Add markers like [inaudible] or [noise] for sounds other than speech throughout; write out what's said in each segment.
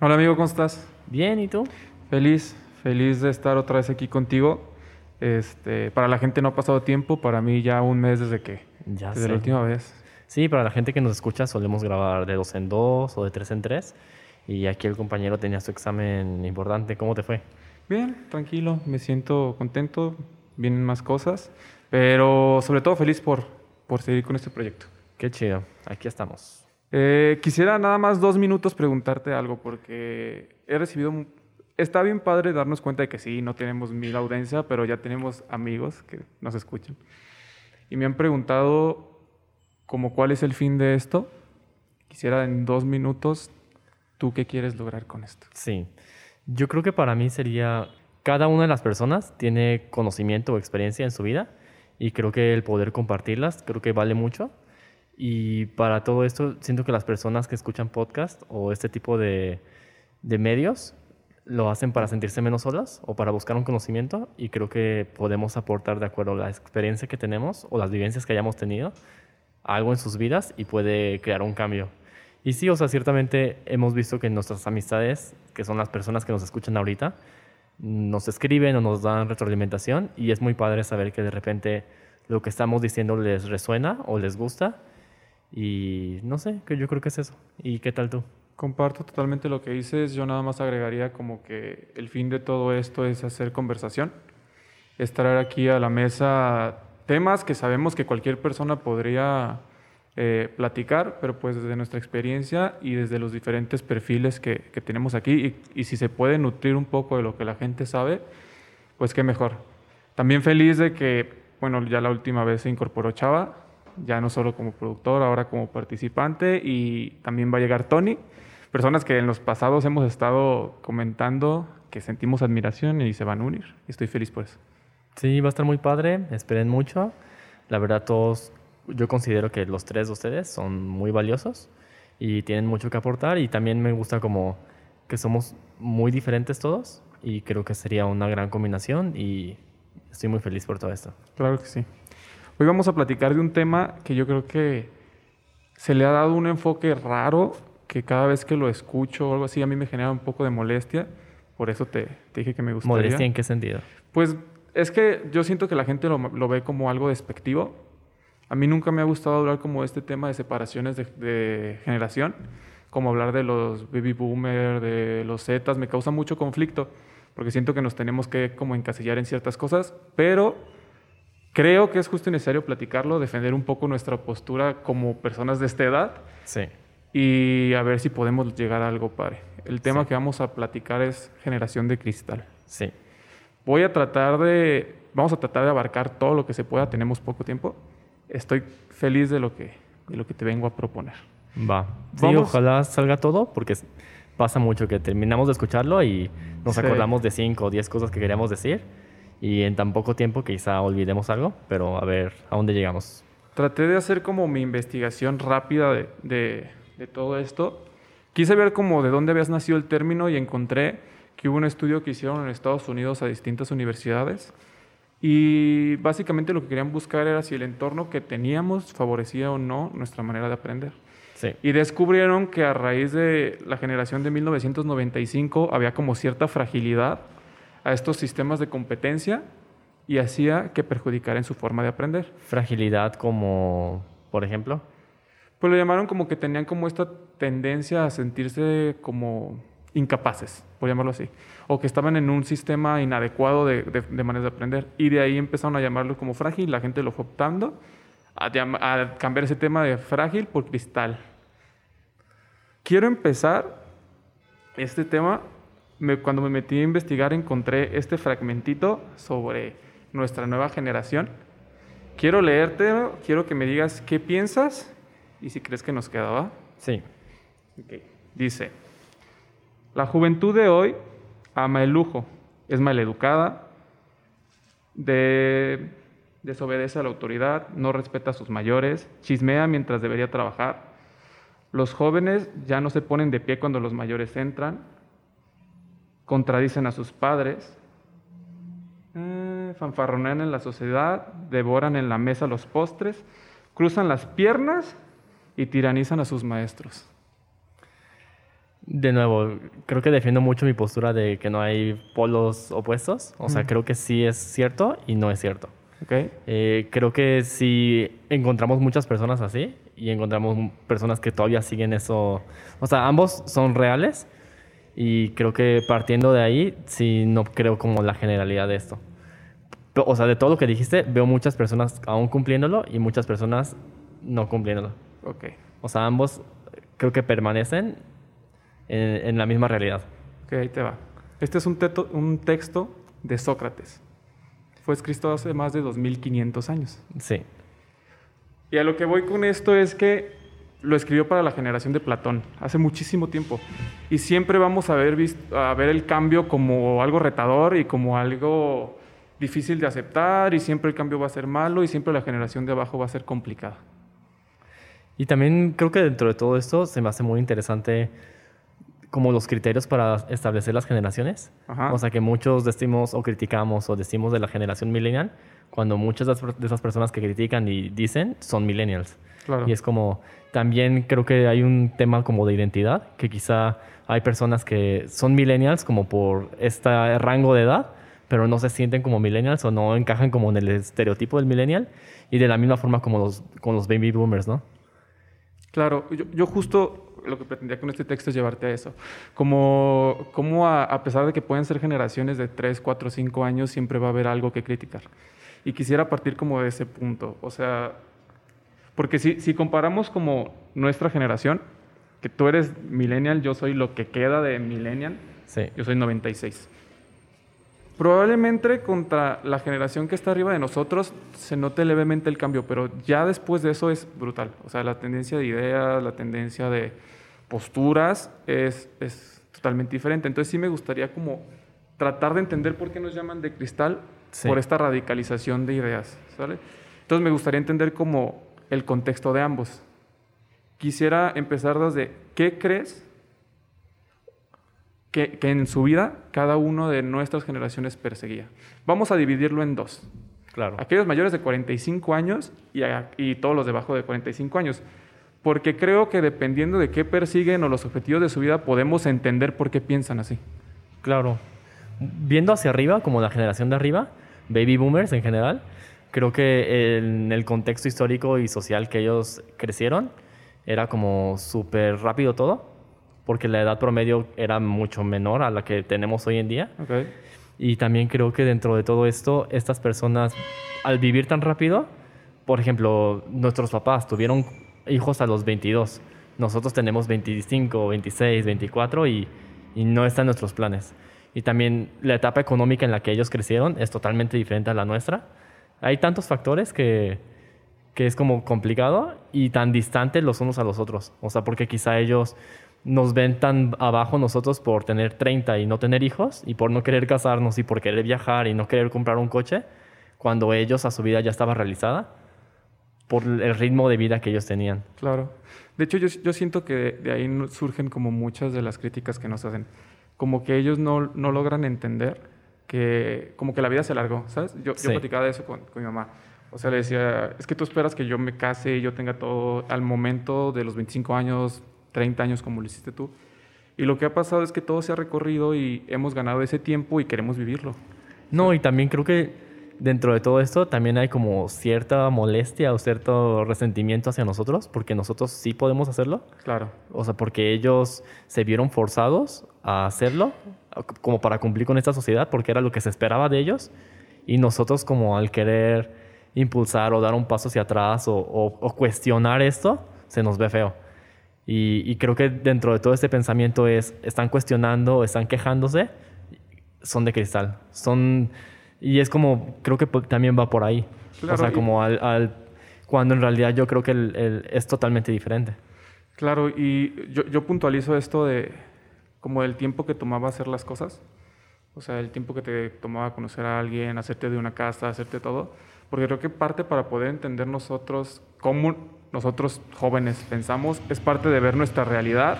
Hola amigo, ¿cómo estás? Bien, ¿y tú? Feliz, feliz de estar otra vez aquí contigo. Este, para la gente no ha pasado tiempo, para mí ya un mes desde que, Ya desde sé. la última vez. Sí, para la gente que nos escucha solemos grabar de dos en dos o de tres en tres. Y aquí el compañero tenía su examen importante. ¿Cómo te fue? Bien, tranquilo, me siento contento, vienen más cosas, pero sobre todo feliz por, por seguir con este proyecto. Qué chido. Aquí estamos. Eh, quisiera nada más dos minutos preguntarte algo, porque he recibido... Está bien padre darnos cuenta de que sí, no tenemos mil audiencia, pero ya tenemos amigos que nos escuchan. Y me han preguntado como cuál es el fin de esto. Quisiera en dos minutos, ¿tú qué quieres lograr con esto? Sí. Yo creo que para mí sería... Cada una de las personas tiene conocimiento o experiencia en su vida y creo que el poder compartirlas creo que vale mucho. Y para todo esto siento que las personas que escuchan podcast o este tipo de, de medios lo hacen para sentirse menos solas o para buscar un conocimiento y creo que podemos aportar de acuerdo a la experiencia que tenemos o las vivencias que hayamos tenido algo en sus vidas y puede crear un cambio. Y sí, o sea, ciertamente hemos visto que nuestras amistades, que son las personas que nos escuchan ahorita, nos escriben o nos dan retroalimentación y es muy padre saber que de repente lo que estamos diciendo les resuena o les gusta y no sé, que yo creo que es eso. ¿Y qué tal tú? Comparto totalmente lo que dices. Yo nada más agregaría como que el fin de todo esto es hacer conversación, es traer aquí a la mesa temas que sabemos que cualquier persona podría eh, platicar, pero pues desde nuestra experiencia y desde los diferentes perfiles que, que tenemos aquí y, y si se puede nutrir un poco de lo que la gente sabe, pues qué mejor. También feliz de que, bueno, ya la última vez se incorporó Chava, ya no solo como productor, ahora como participante y también va a llegar Tony, personas que en los pasados hemos estado comentando que sentimos admiración y se van a unir. Y estoy feliz por eso. Sí, va a estar muy padre, esperen mucho. La verdad, todos, yo considero que los tres de ustedes son muy valiosos y tienen mucho que aportar y también me gusta como que somos muy diferentes todos y creo que sería una gran combinación y estoy muy feliz por todo esto. Claro que sí. Hoy vamos a platicar de un tema que yo creo que se le ha dado un enfoque raro que cada vez que lo escucho o algo así a mí me genera un poco de molestia. Por eso te, te dije que me gustaría. ¿Modestia en qué sentido? Pues es que yo siento que la gente lo, lo ve como algo despectivo. A mí nunca me ha gustado hablar como este tema de separaciones de, de generación, como hablar de los baby boomers, de los zetas, me causa mucho conflicto, porque siento que nos tenemos que como encasillar en ciertas cosas, pero creo que es justo y necesario platicarlo, defender un poco nuestra postura como personas de esta edad Sí. y a ver si podemos llegar a algo padre. El tema Sí. que vamos a platicar es generación de cristal. Sí. Voy a tratar de, vamos a tratar de abarcar todo lo que se pueda, tenemos poco tiempo. Estoy feliz de lo que, de lo que te vengo a proponer. Va. Sí, Vamos- ojalá salga todo porque pasa mucho que terminamos de escucharlo y nos Sí. acordamos de cinco o diez cosas que queríamos decir y en tan poco tiempo quizá olvidemos algo, pero a ver a dónde llegamos. Traté de hacer como mi investigación rápida de, de- de todo esto. Quise ver como de dónde habías nacido el término y encontré que hubo un estudio que hicieron en Estados Unidos a distintas universidades y básicamente lo que querían buscar era si el entorno que teníamos favorecía o no nuestra manera de aprender. Sí. Y descubrieron que a raíz de la generación de 1995 había como cierta fragilidad a estos sistemas de competencia y hacía que perjudicaran su forma de aprender. Fragilidad como, por ejemplo. Pues lo llamaron como que tenían como esta tendencia a sentirse como incapaces, por llamarlo así, o que estaban en un sistema inadecuado de, de, de maneras de aprender. Y de ahí empezaron a llamarlo como frágil, la gente lo fue optando a, a cambiar ese tema de frágil por cristal. Quiero empezar este tema, me- cuando me metí a investigar encontré este fragmentito sobre nuestra nueva generación. Quiero leerte, quiero que me digas qué piensas y si crees que nos queda, ¿va? Sí. Ok. Dice, la juventud de hoy ama el lujo, es maleducada, de- desobedece a la autoridad, no respeta a sus mayores, chismea mientras debería trabajar. Los jóvenes ya no se ponen de pie cuando los mayores entran, contradicen a sus padres, eh, fanfarronean en la sociedad, devoran en la mesa los postres, cruzan las piernas y tiranizan a sus maestros. De nuevo, creo que defiendo mucho mi postura de que no hay polos opuestos. O sea, creo que sí es cierto y no es cierto. Okay. Eh, creo que si encontramos muchas personas así y encontramos personas que todavía siguen eso, o sea, ambos son reales y creo que partiendo de ahí, sí no creo como la generalidad de esto. O sea, de todo lo que dijiste, veo muchas personas aún cumpliéndolo y muchas personas no cumpliéndolo. Ok. O sea, ambos creo que permanecen en, en la misma realidad. Ok, ahí te va. Este es un, teto, un texto de Sócrates. Fue escrito hace más de 2500 años. Sí. Y a lo que voy con esto es que lo escribió para la generación de Platón, hace muchísimo tiempo. Y siempre vamos a ver, el cambio como algo retador y como algo difícil de aceptar, y siempre el cambio va a ser malo, y siempre la generación de abajo va a ser complicada. Y también creo que dentro de todo esto se me hace muy interesante como los criterios para establecer las generaciones. Ajá. O sea, que muchos decimos o criticamos o decimos de la generación millennial, cuando muchas de esas personas que critican y dicen son millennials. Claro. Y es como, también creo que hay un tema como de identidad, que quizá hay personas que son millennials como por este rango de edad, pero no se sienten como millennials o no encajan como en el estereotipo del millennial, y de la misma forma como los, con los baby boomers, ¿no? Claro, yo, yo justo lo que pretendía con este texto es llevarte a eso. Como, como a, a, pesar de que pueden ser generaciones de 3, 4, 5 años, siempre va a haber algo que criticar. Y quisiera partir como de ese punto. O sea, porque si, si comparamos como nuestra generación, que tú eres millennial, yo soy lo que queda de millennial, sí. yo soy 96. Probablemente contra la generación que está arriba de nosotros se note levemente el cambio, pero ya después de eso es brutal. O sea, la tendencia de ideas, la tendencia de posturas es, es totalmente diferente. Entonces sí me gustaría como tratar de entender por qué nos llaman de cristal sí. por esta radicalización de ideas. ¿sale? Entonces me gustaría entender como el contexto de ambos. Quisiera empezar desde qué crees que, que, en su vida cada uno de nuestras generaciones perseguía. Vamos a dividirlo en dos. Claro. Aquellos mayores de 45 años y, a, y todos los debajo de 45 años. Porque creo que dependiendo de qué persiguen o los objetivos de su vida, podemos entender por qué piensan así. Claro. Viendo hacia arriba, como la generación de arriba, baby boomers en general, creo que en el contexto histórico y social que ellos crecieron, era como súper rápido todo porque la edad promedio era mucho menor a la que tenemos hoy en día. Okay. Y también creo que dentro de todo esto, estas personas, al vivir tan rápido, por ejemplo, nuestros papás tuvieron hijos a los 22, nosotros tenemos 25, 26, 24 y, y no está en nuestros planes. Y también la etapa económica en la que ellos crecieron es totalmente diferente a la nuestra. Hay tantos factores que, que es como complicado y tan distantes los unos a los otros. O sea, porque quizá ellos nos ven tan abajo nosotros por tener 30 y no tener hijos y por no querer casarnos y por querer viajar y no querer comprar un coche, cuando ellos a su vida ya estaba realizada por el ritmo de vida que ellos tenían. Claro. De hecho, yo, yo siento que de ahí surgen como muchas de las críticas que nos hacen. Como que ellos no, no logran entender que como que la vida se alargó, ¿sabes? Yo, Sí. yo platicaba de eso con, con mi mamá. O sea, le decía, es que tú esperas que yo me case y yo tenga todo al momento de los 25 años, 30 años como lo hiciste tú. Y lo que ha pasado es que todo se ha recorrido y hemos ganado ese tiempo y queremos vivirlo. No, y también creo que dentro de todo esto también hay como cierta molestia o cierto resentimiento hacia nosotros, porque nosotros sí podemos hacerlo. Claro. O sea, porque ellos se vieron forzados a hacerlo, como para cumplir con esta sociedad, porque era lo que se esperaba de ellos. Y nosotros como al querer impulsar o dar un paso hacia atrás o, o- o cuestionar esto, se nos ve feo. Y, y creo que dentro de todo este pensamiento es, están cuestionando, están quejándose, son de cristal. Son, y es como, creo que también va por ahí. Claro, o sea, como al, al- cuando en realidad yo creo que el- el- es totalmente diferente. Claro, y yo, yo puntualizo esto de como el tiempo que tomaba hacer las cosas. O sea, el tiempo que te tomaba conocer a alguien, hacerte de una casa, hacerte todo. Porque creo que parte para poder entender nosotros cómo nosotros jóvenes pensamos es parte de ver nuestra realidad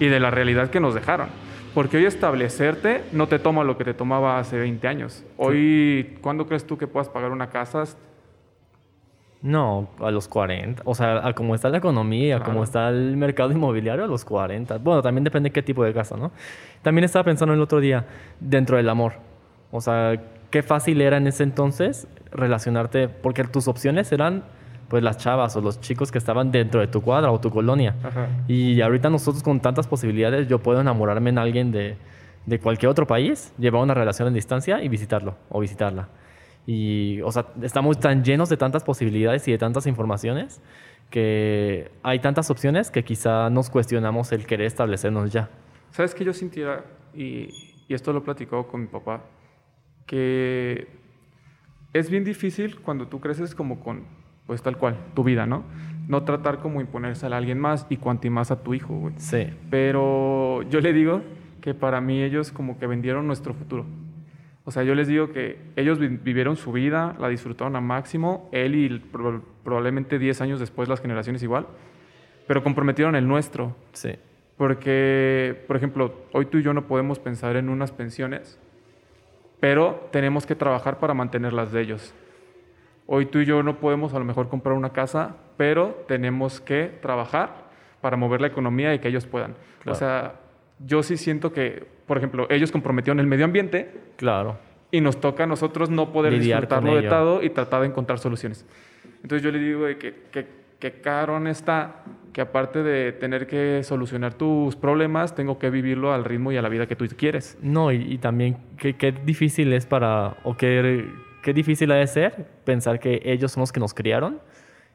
y de la realidad que nos dejaron. Porque hoy establecerte no te toma lo que te tomaba hace 20 años. Hoy, ¿cuándo crees tú que puedas pagar una casa? No, a los 40. O sea, a cómo está la economía, a cómo está el mercado inmobiliario, a los 40. Bueno, también depende de qué tipo de casa, ¿no? También estaba pensando el otro día, dentro del amor. O sea, qué fácil era en ese entonces relacionarte, porque tus opciones eran pues las chavas o los chicos que estaban dentro de tu cuadra o tu colonia. Ajá. Y ahorita nosotros con tantas posibilidades, yo puedo enamorarme en alguien de, de cualquier otro país, llevar una relación en distancia y visitarlo o visitarla. Y, o sea, estamos tan llenos de tantas posibilidades y de tantas informaciones que hay tantas opciones que quizá nos cuestionamos el querer establecernos ya. ¿Sabes qué yo sintiera? Y, y esto lo he platicado con mi papá, que es bien difícil cuando tú creces como con, pues tal cual, tu vida, ¿no? No tratar como imponerse a alguien más y cuanti más a tu hijo, güey. Sí, Pero yo le digo que para mí ellos como que vendieron nuestro futuro. O sea, yo les digo que ellos vi- vivieron su vida, la disfrutaron al máximo, él y probablemente 10 años después las generaciones igual, pero comprometieron el nuestro. sí, Porque, por ejemplo, hoy tú y yo no podemos pensar en unas pensiones, pero tenemos que trabajar para mantenerlas de ellos. Hoy tú y yo no podemos a lo mejor comprar una casa, pero tenemos que trabajar para mover la economía y que ellos puedan. Claro. O sea, yo sí siento que, por ejemplo, ellos comprometieron el medio ambiente claro. y nos toca a nosotros no poder Lidiar disfrutarlo de todo y tratar de encontrar soluciones. Entonces yo le digo de que, que, que carón está que aparte de tener que solucionar tus problemas, tengo que vivirlo al ritmo y a la vida que tú quieres. No, y, y también qué difícil es para, o qué, qué difícil ha de ser pensar que ellos son los que nos criaron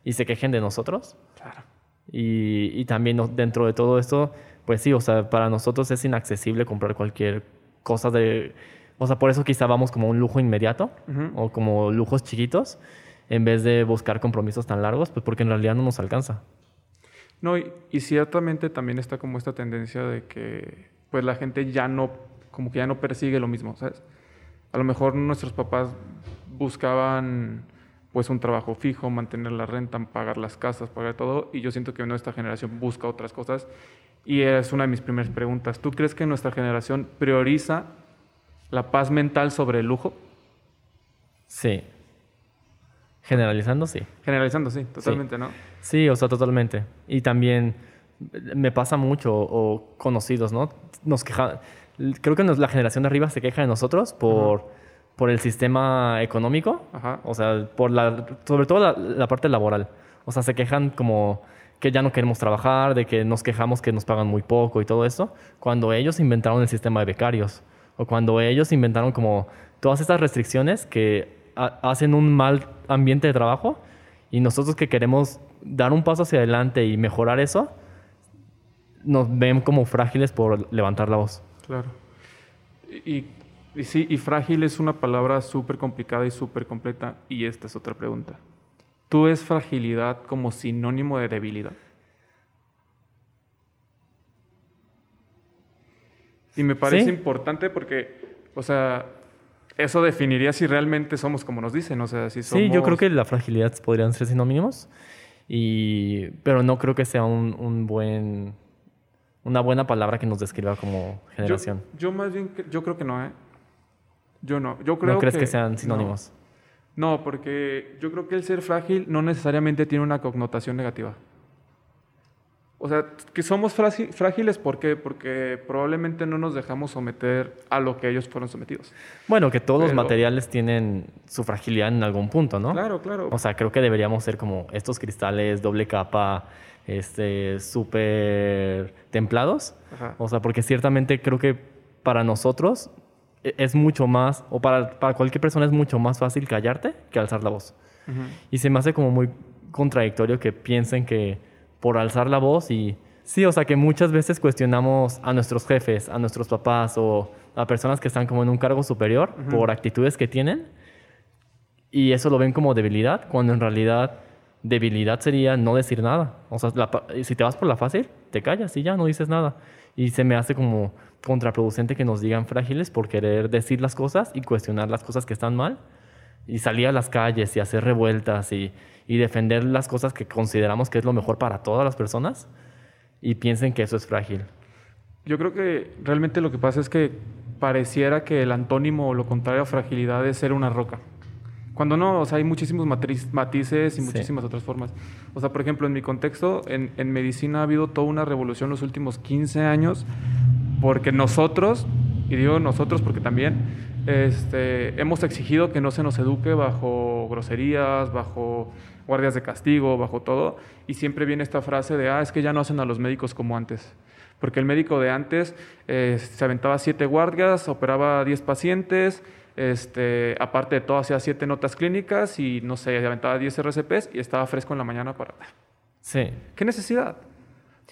y se quejen de nosotros. Claro. Y, y también dentro de todo esto, pues sí, o sea, para nosotros es inaccesible comprar cualquier cosa de... O sea, por eso quizá vamos como un lujo inmediato Ujú. o como lujos chiquitos en vez de buscar compromisos tan largos, pues porque en realidad no nos alcanza. No, y, y ciertamente también está como esta tendencia de que pues la gente ya no, como que ya no persigue lo mismo, ¿sabes? A lo mejor nuestros papás buscaban pues un trabajo fijo, mantener la renta, pagar las casas, pagar todo, y yo siento que nuestra generación busca otras cosas. Y es una de mis primeras preguntas. ¿Tú crees que nuestra generación prioriza la paz mental sobre el lujo? Sí. Generalizando, sí. Generalizando, sí, totalmente, ¿no? Sí, o sea, totalmente. Y también me pasa mucho, o conocidos, ¿no? Nos queja, creo que nos- la generación de arriba se queja de nosotros por, por el sistema económico, Ajá. o sea, por la, sobre todo la, la parte laboral. O sea, se quejan como que ya no queremos trabajar, de que nos quejamos que nos pagan muy poco y todo eso, cuando ellos inventaron el sistema de becarios, o cuando ellos inventaron como todas estas restricciones que ha- hacen un mal ambiente de trabajo y nosotros que queremos dar un paso hacia adelante y mejorar eso, nos ven como frágiles por levantar la voz. Claro. Y, y sí, y frágil es una palabra súper complicada y súper completa. Y esta es otra pregunta. ¿Tú ves fragilidad como sinónimo de debilidad? Y me parece Sí. importante porque, o sea, eso definiría si realmente somos como nos dicen. O sea, si somos... Sí, yo creo que la fragilidad podrían ser sinónimos, y, pero no creo que sea un, un buen, una buena palabra que nos describa como Yo, generación. yo más bien, yo creo que no, ¿eh? Yo no. Yo creo ¿No crees que, que sean sinónimos? No, porque yo creo que el ser frágil no necesariamente tiene una connotación negativa. O sea, que somos frágiles, ¿por qué? Porque probablemente no nos dejamos someter a lo que ellos fueron sometidos. Bueno, que todos los materiales tienen su fragilidad en algún punto, ¿no? Claro, claro. O sea, creo que deberíamos ser como estos cristales doble capa, este, súper templados. Ajá. O sea, porque ciertamente creo que para nosotros es mucho más, o para, para cualquier persona es mucho más fácil callarte que alzar la voz. Y se me hace como muy contradictorio que piensen que por alzar la voz y... Sí, o sea, que muchas veces cuestionamos a nuestros jefes, a nuestros papás o a personas que están como en un cargo superior por actitudes que tienen y eso lo ven como debilidad, cuando en realidad debilidad sería no decir nada. O sea, la si te vas por la fácil, te callas y ya no dices nada. Y se me hace como contraproducente que nos digan frágiles por querer decir las cosas y cuestionar las cosas que están mal y salir a las calles y hacer revueltas y, y defender las cosas que consideramos que es lo mejor para todas las personas y piensen que eso es frágil. Yo creo que realmente lo que pasa es que pareciera que el antónimo o lo contrario a fragilidad es ser una roca. Cuando no, o sea, hay muchísimos matriz- matices y Sí. muchísimas otras formas. O sea, por ejemplo, en mi contexto, en, en medicina ha habido toda una revolución los últimos 15 años porque nosotros, y digo nosotros porque también, este, hemos exigido que no se nos eduque bajo groserías, bajo guardias de castigo, bajo todo, y siempre viene esta frase de, ah, es que ya no hacen a los médicos como antes. Porque el médico de antes eh, se aventaba siete guardias, operaba 10 pacientes, este, aparte de todo hacía siete notas clínicas y no sé, aventaba 10 RCPs y estaba fresco en la mañana para... Sí. ¿Qué necesidad?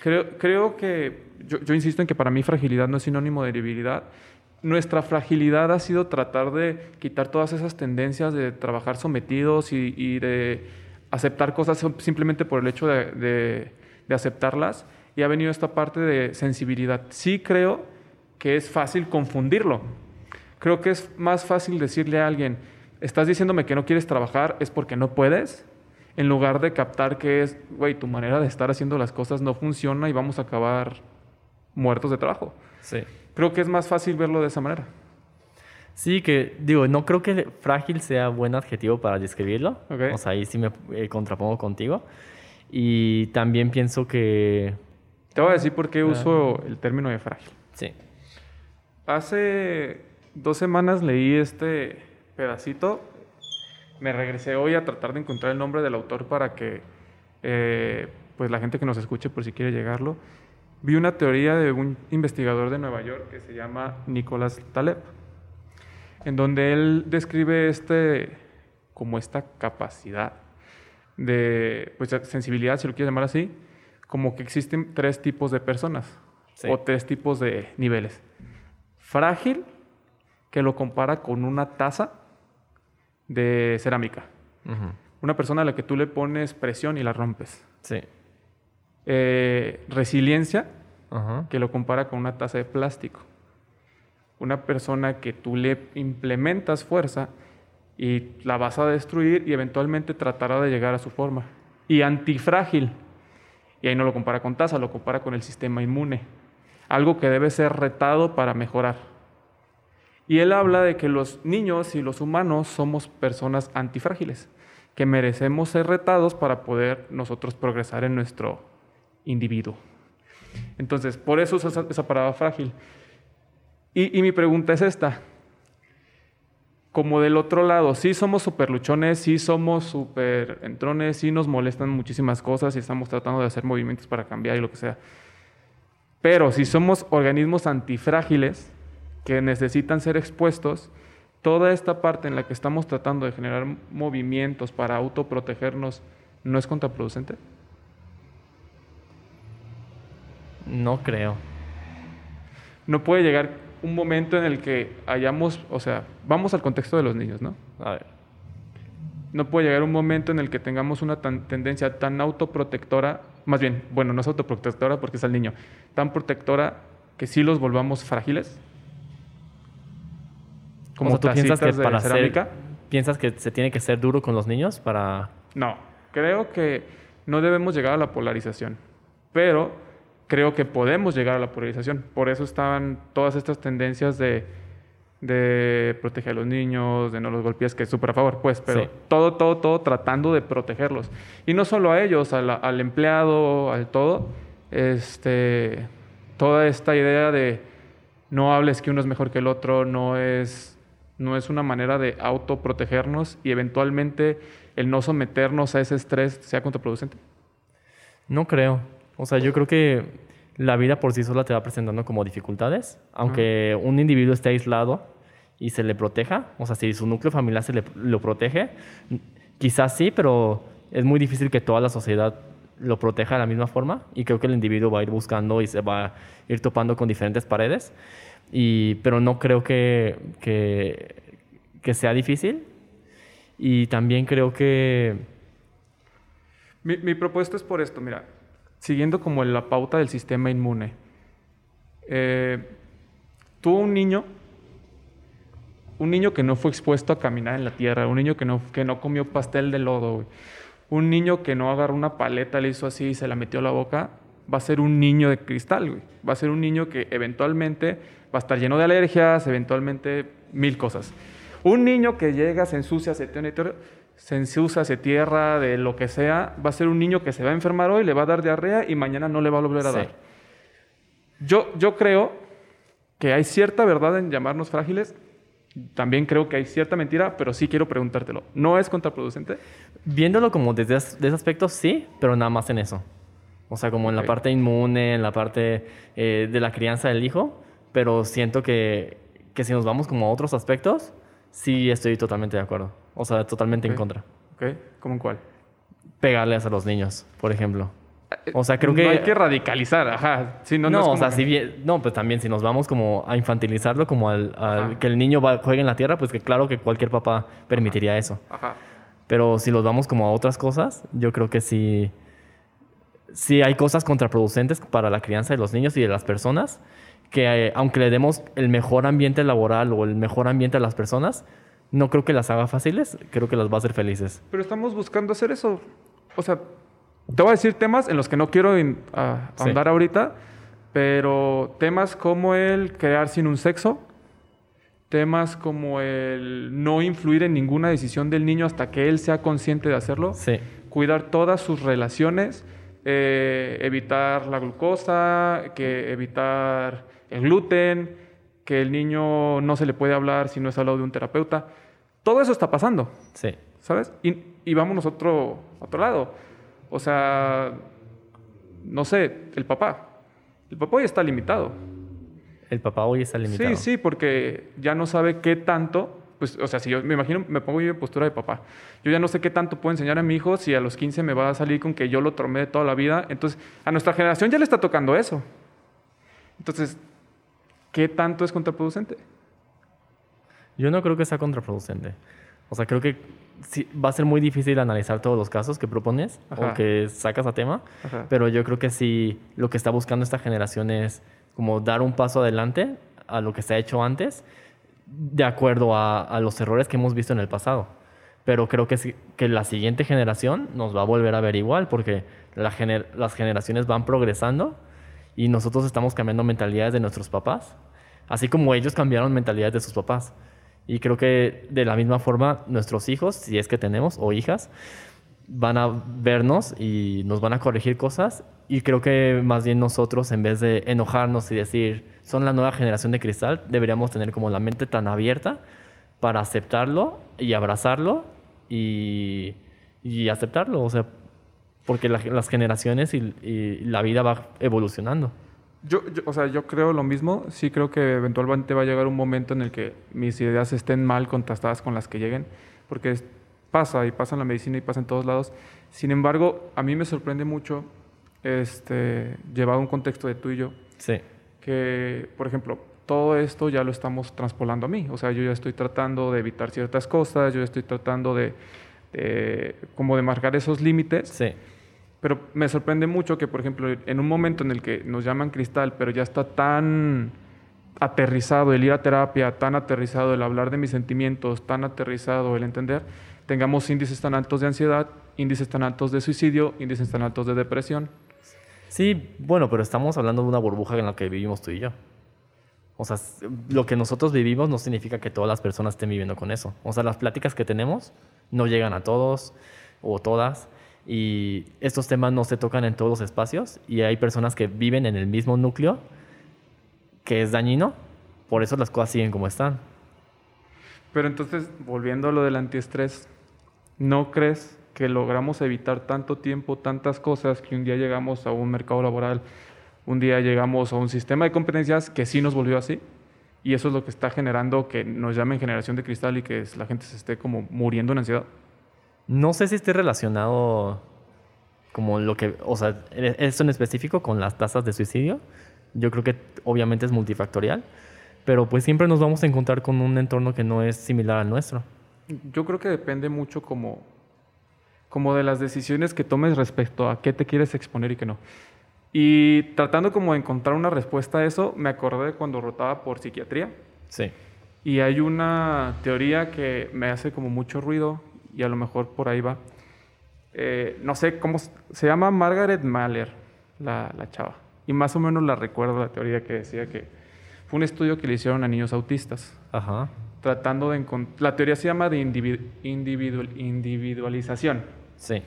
Creo, creo que, yo, yo insisto en que para mí fragilidad no es sinónimo de debilidad. Nuestra fragilidad ha sido tratar de quitar todas esas tendencias de trabajar sometidos y, y de aceptar cosas sim- simplemente por el hecho de, de- de aceptarlas. Y ha venido esta parte de sensibilidad. Sí creo que es fácil confundirlo. Creo que es más fácil decirle a alguien, estás diciéndome que no quieres trabajar, es porque no puedes, en lugar de captar que es, güey, tu manera de estar haciendo las cosas no funciona y vamos a acabar muertos de trabajo. Sí. Creo que es más fácil verlo de esa manera. Sí, que digo, no creo que frágil sea buen adjetivo para describirlo. Ok. O sea, ahí sí me eh, contrapongo contigo. Y también pienso que... Te voy a decir por qué uso el término de frágil. Sí. Hace dos semanas leí este pedacito. Me regresé hoy a tratar de encontrar el nombre del autor para que eh, pues la gente que nos escuche por si quiere llegarlo. Vi una teoría de un investigador de Nueva York que se llama Nicolás Taleb, en donde él describe este como esta capacidad de pues, sensibilidad, si lo quieres llamar así, como que existen tres tipos de personas Sí. o tres tipos de niveles. Frágil, que lo compara con una taza de cerámica. Una persona a la que tú le pones presión y la rompes. Sí. Eh, resiliencia, que lo compara con una taza de plástico. Una persona que tú le implementas fuerza y la vas a destruir y eventualmente tratará de llegar a su forma. Y antifrágil, y ahí no lo compara con taza, lo compara con el sistema inmune. Algo que debe ser retado para mejorar. Y él habla de que los niños y los humanos somos personas antifrágiles, que merecemos ser retados para poder nosotros progresar en nuestro individuo. Entonces, por eso esa, esa palabra frágil. Y, y mi pregunta es esta. Como del otro lado, sí somos súper luchones, sí somos súper entrones, sí nos molestan muchísimas cosas y estamos tratando de hacer movimientos para cambiar y lo que sea. Pero si somos organismos antifrágiles que necesitan ser expuestos, toda esta parte en la que estamos tratando de generar movimientos para autoprotegernos, ¿no es contraproducente? No creo. no puede llegar un momento en el que hayamos, o sea, vamos al contexto de los niños, ¿no? A ver. No puede llegar un momento en el que tengamos una tan- tendencia tan autoprotectora, más bien, bueno, no es autoprotectora porque es al niño, tan protectora que sí los volvamos frágiles. O sea, ¿tú piensas que de para cerámica. ser... ¿Piensas que se tiene que ser duro con los niños para... No, creo que no debemos llegar a la polarización, pero creo que podemos llegar a la polarización. Por eso estaban todas estas tendencias de, de proteger a los niños, de no los golpees, que es súper a favor, pues, pero Sí. todo, todo, todo tratando de protegerlos. Y no solo a ellos, a la- al empleado, al todo, este, toda esta idea de no hables que uno es mejor que el otro, no es, no es una manera de autoprotegernos y eventualmente el no someternos a ese estrés sea contraproducente. No creo. O sea, yo creo que la vida por sí sola te va presentando como dificultades. Aunque un individuo esté aislado y se le proteja, o sea, si su núcleo familiar se le lo protege, quizás sí, pero es muy difícil que toda la sociedad lo proteja de la misma forma y creo que el individuo va a ir buscando y se va a ir topando con diferentes paredes. Pero no creo que, sea difícil. Y también creo que... Mi, propuesta es por esto, mira, siguiendo como la pauta del sistema inmune. Eh, un niño, un niño que no fue expuesto a caminar en la tierra, un niño que no, que no comió pastel de lodo, un niño que no agarró una paleta, le hizo así y se la metió a la boca, va a ser un niño de cristal, güey. Va a ser un niño que eventualmente va a estar lleno de alergias, eventualmente mil cosas. Un niño que llega, se ensucia, se tiene se ensucia, se tierra, de lo que sea, va a ser un niño que se va a enfermar hoy, le va a dar diarrea y mañana no le va a volver a Sí. dar. Yo, yo creo que hay cierta verdad en llamarnos frágiles. También creo que hay cierta mentira, pero sí quiero preguntártelo. ¿No es contraproducente? Viéndolo como desde es- de ese aspecto, sí, pero nada más en eso. O sea, como en la parte inmune, en la parte eh, de la crianza del hijo, pero siento que, que si nos vamos como a otros aspectos, sí estoy totalmente de acuerdo. O sea, totalmente en contra. ¿Ok? ¿Cómo en cuál? Pegarles a los niños, por ejemplo. O sea, creo no que... hay que radicalizar, ajá. Sí, no, No, no, o sea, que- si bien, no, pues también si nos vamos como a infantilizarlo, como al, que el niño va, juegue en la tierra, pues que claro que cualquier papá permitiría eso. Ajá. Pero si los vamos como a otras cosas, yo creo que sí, sí hay cosas contraproducentes para la crianza de los niños y de las personas, que eh, aunque le demos el mejor ambiente laboral o el mejor ambiente a las personas, no creo que las haga fáciles, creo que las va a hacer felices. Pero estamos buscando hacer eso. O sea, te voy a decir temas en los que no quiero in- a- Sí. ahondar ahorita, pero temas como el crear sin un sexo, temas como el no influir en ninguna decisión del niño hasta que él sea consciente de hacerlo, Sí, cuidar todas sus relaciones, eh, evitar la glucosa, que evitar el gluten, que el niño no se le puede hablar si no es hablado de un terapeuta. Todo eso está pasando. sí, ¿sabes? Y, y vámonos a otro, a otro lado. O sea, no sé, el papá. El papá hoy está limitado. el papá hoy está limitado. Sí, sí, porque ya no sabe qué tanto, pues, o sea, si yo me imagino, me pongo yo en postura de papá. Yo ya no sé qué tanto puedo enseñar a mi hijo si a los 15 me va a salir con que yo lo tromé toda la vida. Entonces, a nuestra generación ya le está tocando eso. Entonces, ¿qué tanto es contraproducente? Yo no creo que sea contraproducente. O sea, creo que sí, va a ser muy difícil analizar todos los casos que propones Ajá. o que sacas a tema, Ajá. pero yo creo que sí lo que está buscando esta generación es como dar un paso adelante a lo que se ha hecho antes, de acuerdo a, los errores que hemos visto en el pasado. Pero creo que, que la siguiente generación nos va a volver a ver igual, porque las generaciones van progresando y nosotros estamos cambiando mentalidades de nuestros papás, así como ellos cambiaron mentalidades de sus papás. Y creo que de la misma forma nuestros hijos, si es que tenemos, o hijas, van a vernos y nos van a corregir cosas. Y creo que más bien nosotros, en vez de enojarnos y decir, son la nueva generación de cristal, deberíamos tener como la mente tan abierta para aceptarlo y abrazarlo y, y aceptarlo. O sea, porque la- las generaciones y, y la vida va evolucionando. Yo, yo- o sea, yo creo lo mismo. Sí creo que eventualmente va a llegar un momento en el que mis ideas estén mal contrastadas con las que lleguen, porque pasa y pasa en la medicina y pasa en todos lados. Sin embargo, a mí me sorprende mucho, este, llevado a un contexto de tú y yo, Sí, que, por ejemplo, todo esto ya lo estamos transpolando a mí. O sea, yo ya estoy tratando de evitar ciertas cosas, yo ya estoy tratando de, de como de marcar esos límites. sí, Pero me sorprende mucho que, por ejemplo, en un momento en el que nos llaman cristal, pero ya está tan aterrizado el ir a terapia, tan aterrizado el hablar de mis sentimientos, tan aterrizado el entender, tengamos índices tan altos de ansiedad, índices tan altos de suicidio, índices tan altos de depresión. Sí, bueno, pero estamos hablando de una burbuja en la que vivimos tú y yo. O sea, lo que nosotros vivimos no significa que todas las personas estén viviendo con eso. O sea, las pláticas que tenemos no llegan a todos o todas y estos temas no se tocan en todos los espacios y hay personas que viven en el mismo núcleo que es dañino, por eso las cosas siguen como están. Pero entonces, volviendo a lo del antiestrés, ¿no crees que logramos evitar tanto tiempo, tantas cosas, que un día llegamos a un mercado laboral, un día llegamos a un sistema de competencias que sí nos volvió así? Y eso es lo que está generando que nos llamen generación de cristal y que la gente se esté como muriendo en ansiedad. No sé si esté relacionado como lo que, o sea, esto en específico con las tasas de suicidio. Yo creo que obviamente es multifactorial, pero pues siempre nos vamos a encontrar con un entorno que no es similar al nuestro. Yo creo que depende mucho como, como de las decisiones que tomes respecto a qué te quieres exponer y qué no. Y tratando como de encontrar una respuesta a eso, me acordé de cuando rotaba por psiquiatría. Sí, Y hay una teoría que me hace como mucho ruido y a lo mejor por ahí va. Eh, no sé cómo se llama Margaret Mahler, la, la chava. Y más o menos la recuerdo la teoría que decía que fue un estudio que le hicieron a niños autistas. ajá, tratando de encontrar... La teoría se llama de individualización. Sí.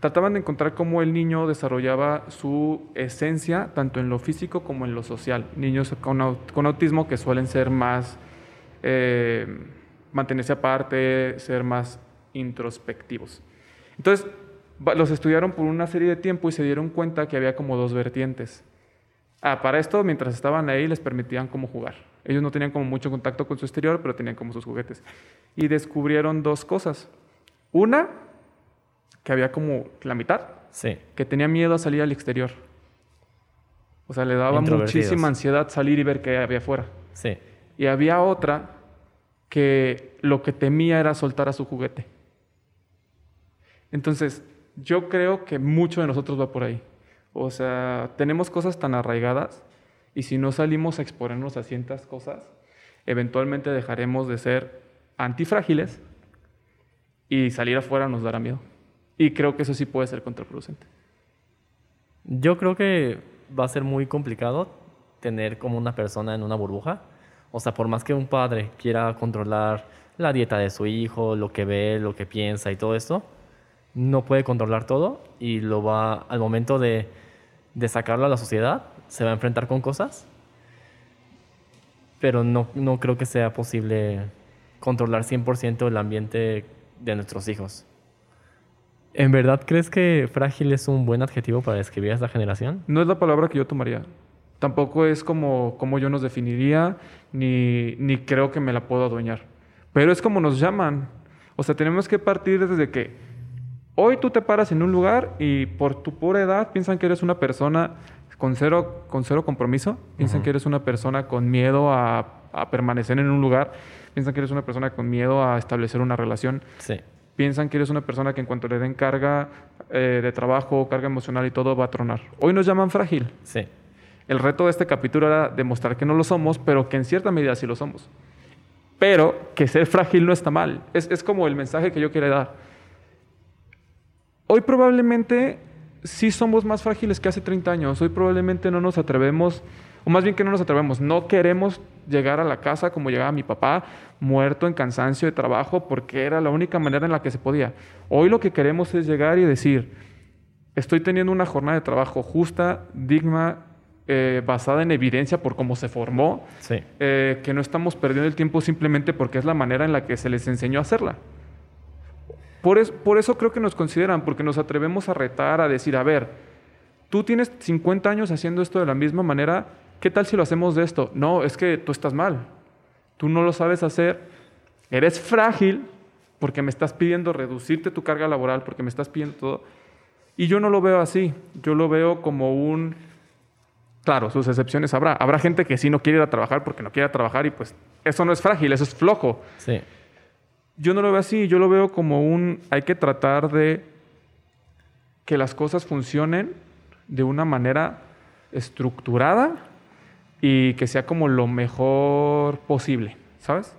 Trataban de encontrar cómo el niño desarrollaba su esencia, tanto en lo físico como en lo social. Niños con, autismo que suelen ser más... Eh, mantenerse aparte, ser más introspectivos. Entonces, los estudiaron por una serie de tiempo y se dieron cuenta que había como dos vertientes. Ah, para esto, mientras estaban ahí, les permitían como jugar. Ellos no tenían como mucho contacto con su exterior, pero tenían como sus juguetes. Y descubrieron dos cosas. Una, que había como la mitad, sí. que tenía miedo a salir al exterior. O sea, le daba muchísima ansiedad salir y ver qué había afuera. Sí. Y había otra que lo que temía era soltar a su juguete. Entonces, yo creo que mucho de nosotros va por ahí. O sea, tenemos cosas tan arraigadas y si no salimos a exponernos a ciertas cosas, eventualmente dejaremos de ser antifrágiles y salir afuera nos dará miedo. Y creo que eso sí puede ser contraproducente. Yo creo que va a ser muy complicado tener como una persona en una burbuja. O sea, por más que un padre quiera controlar la dieta de su hijo, lo que ve, lo que piensa y todo esto, no puede controlar todo y lo va al momento de, de sacarlo a la sociedad, se va a enfrentar con cosas, pero no, no creo que sea posible controlar 100% el ambiente de nuestros hijos. ¿En verdad crees que frágil es un buen adjetivo para describir a esta generación? No es la palabra que yo tomaría. Tampoco es como, como yo nos definiría, ni, ni creo que me la puedo adueñar. Pero es como nos llaman. O sea, tenemos que partir desde que Hoy tú te paras en un lugar y por tu pura edad piensan que eres una persona con cero, con cero compromiso, piensan que eres una persona con miedo a, permanecer en un lugar, piensan que eres una persona con miedo a establecer una relación. Piensan que eres una persona que en cuanto le den carga eh, de trabajo, carga emocional y todo, va a tronar. Hoy nos llaman frágil. Sí. El reto de este capítulo era demostrar que no lo somos, pero que en cierta medida sí lo somos. Pero que ser frágil no está mal. Es, es como el mensaje que yo quiero dar Hoy probablemente sí somos más frágiles que hace 30 años. Hoy probablemente no nos atrevemos, o más bien que no nos atrevemos, no queremos llegar a la casa como llegaba mi papá, muerto en cansancio de trabajo, porque era la única manera en la que se podía. Hoy lo que queremos es llegar y decir, estoy teniendo una jornada de trabajo justa, digna, eh, basada en evidencia por cómo se formó, eh, que no estamos perdiendo el tiempo simplemente porque es la manera en la que se les enseñó a hacerla. Por, por eso creo que nos consideran, porque nos atrevemos a retar, a decir, a ver, tú tienes 50 años haciendo esto de la misma manera, ¿qué tal si lo hacemos de esto? No, es que tú estás mal, tú no lo sabes hacer, eres frágil porque me estás pidiendo reducirte tu carga laboral, porque me estás pidiendo todo. Y yo no lo veo así, yo lo veo como un... Claro, sus excepciones habrá. Habrá gente que sí no quiere ir a trabajar porque no quiere trabajar y pues eso no es frágil, eso es flojo. Sí yo no lo veo así, yo lo veo como un, hay que tratar de que las cosas funcionen de una manera estructurada y que sea como lo mejor posible, ¿sabes?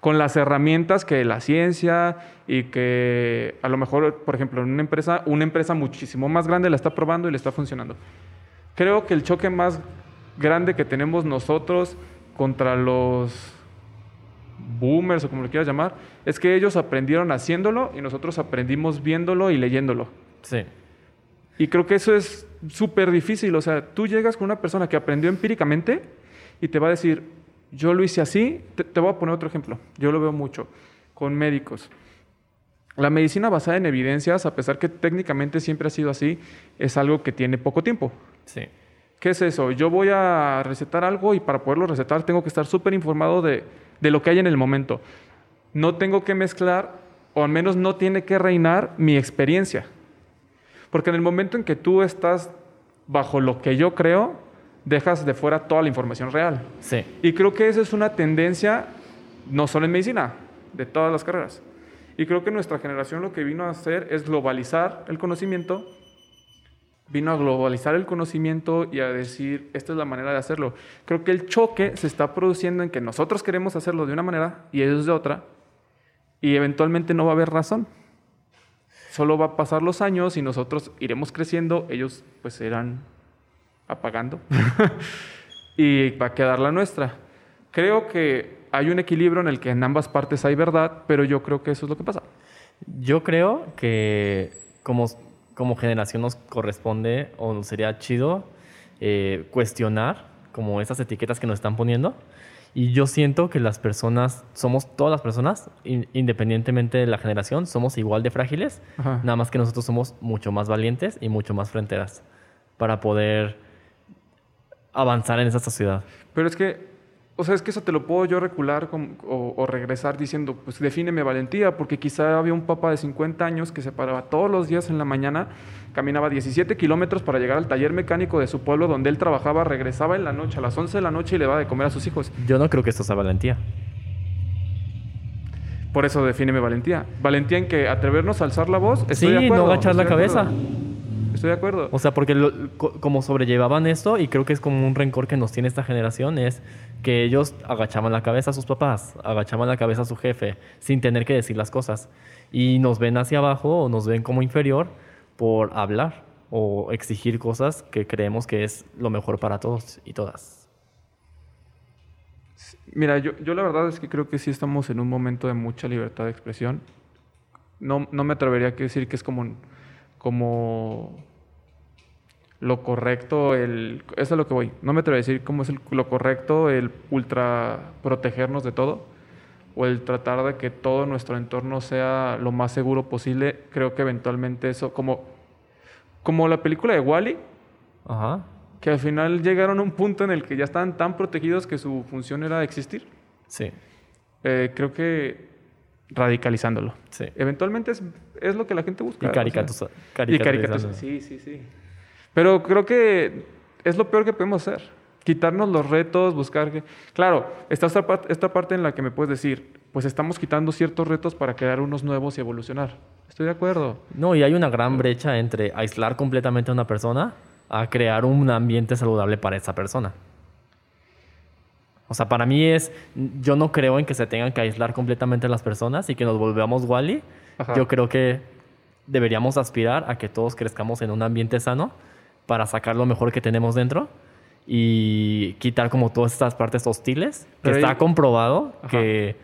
Con las herramientas que la ciencia y que a lo mejor, por ejemplo, en una empresa, una empresa muchísimo más grande la está probando y le está funcionando. Creo que el choque más grande que tenemos nosotros contra los boomers o como lo quieras llamar, es que ellos aprendieron haciéndolo y nosotros aprendimos viéndolo y leyéndolo. Sí. Y creo que eso es súper difícil. O sea, tú llegas con una persona que aprendió empíricamente y te va a decir, yo lo hice así. Te, voy a poner otro ejemplo. Yo lo veo mucho con médicos. La medicina basada en evidencias, a pesar que técnicamente siempre ha sido así, es algo que tiene poco tiempo. Sí. ¿Qué es eso? Yo voy a recetar algo y para poderlo recetar tengo que estar súper informado de de lo que hay en el momento. No tengo que mezclar, o al menos no tiene que reinar mi experiencia. Porque en el momento en que tú estás bajo lo que yo creo, dejas de fuera toda la información real. Sí. Y creo que esa es una tendencia, no solo en medicina, de todas las carreras. Y creo que nuestra generación lo que vino a hacer es globalizar el conocimiento vino a globalizar el conocimiento y a decir, esta es la manera de hacerlo. Creo que el choque se está produciendo en que nosotros queremos hacerlo de una manera y ellos de otra, y eventualmente no va a haber razón. Solo va a pasar los años y nosotros iremos creciendo, ellos pues irán apagando [laughs] y va a quedar la nuestra. Creo que hay un equilibrio en el que en ambas partes hay verdad, pero yo creo que eso es lo que pasa. Yo creo que como, como generación nos corresponde o sería chido eh, cuestionar como esas etiquetas que nos están poniendo. Y yo siento que las personas, somos todas las personas, independientemente de la generación, somos igual de frágiles, nada más que nosotros somos mucho más valientes y mucho más fronteras para poder avanzar en esa sociedad. Pero es que o sea, es que eso te lo puedo yo recular o, regresar diciendo, pues defíneme valentía, porque quizá había un papá de 50 años que se paraba todos los días en la mañana, caminaba 17 kilómetros para llegar al taller mecánico de su pueblo donde él trabajaba, regresaba en la noche, a las 11 de la noche y le va de comer a sus hijos. Yo no creo que esto sea valentía. Por eso defíneme valentía. Valentía en que atrevernos a alzar la voz. sí, no agachar la cabeza. Estoy de acuerdo. O sea, porque como sobrellevaban esto, y creo que es como un rencor que nos tiene esta generación, es que ellos agachaban la cabeza a sus papás, agachaban la cabeza a su jefe, sin tener que decir las cosas. Y nos ven hacia abajo o nos ven como inferior por hablar o exigir cosas que creemos que es lo mejor para todos y todas. Mira, yo, yo la verdad es que creo que sí estamos en un momento de mucha libertad de expresión. No, no me atrevería a decir que es como como lo correcto, el, eso es a lo que voy. No me atrevo a decir cómo es lo correcto el ultra protegernos de todo o el tratar de que todo nuestro entorno sea lo más seguro posible. Creo que eventualmente eso, como, como la película de Wally, que al final llegaron a un punto en el que ya estaban tan protegidos que su función era existir. Sí. Eh, creo que radicalizándolo. Sí. Eventualmente es, es, lo que la gente busca. Y caricaturas. y caricaturas. Sí, sí, sí. Pero creo que es lo peor que podemos hacer. Quitarnos los retos, buscar que... Claro, está esta, esta parte en la que me puedes decir, pues estamos quitando ciertos retos para crear unos nuevos y evolucionar. Estoy de acuerdo. No, y hay una gran brecha entre aislar completamente a una persona a crear un ambiente saludable para esa persona. O sea, para mí es, yo no creo en que se tengan que aislar completamente las personas y que nos volvamos Wally. Yo creo que deberíamos aspirar a que todos crezcamos en un ambiente sano para sacar lo mejor que tenemos dentro y quitar como todas estas partes hostiles que está comprobado que,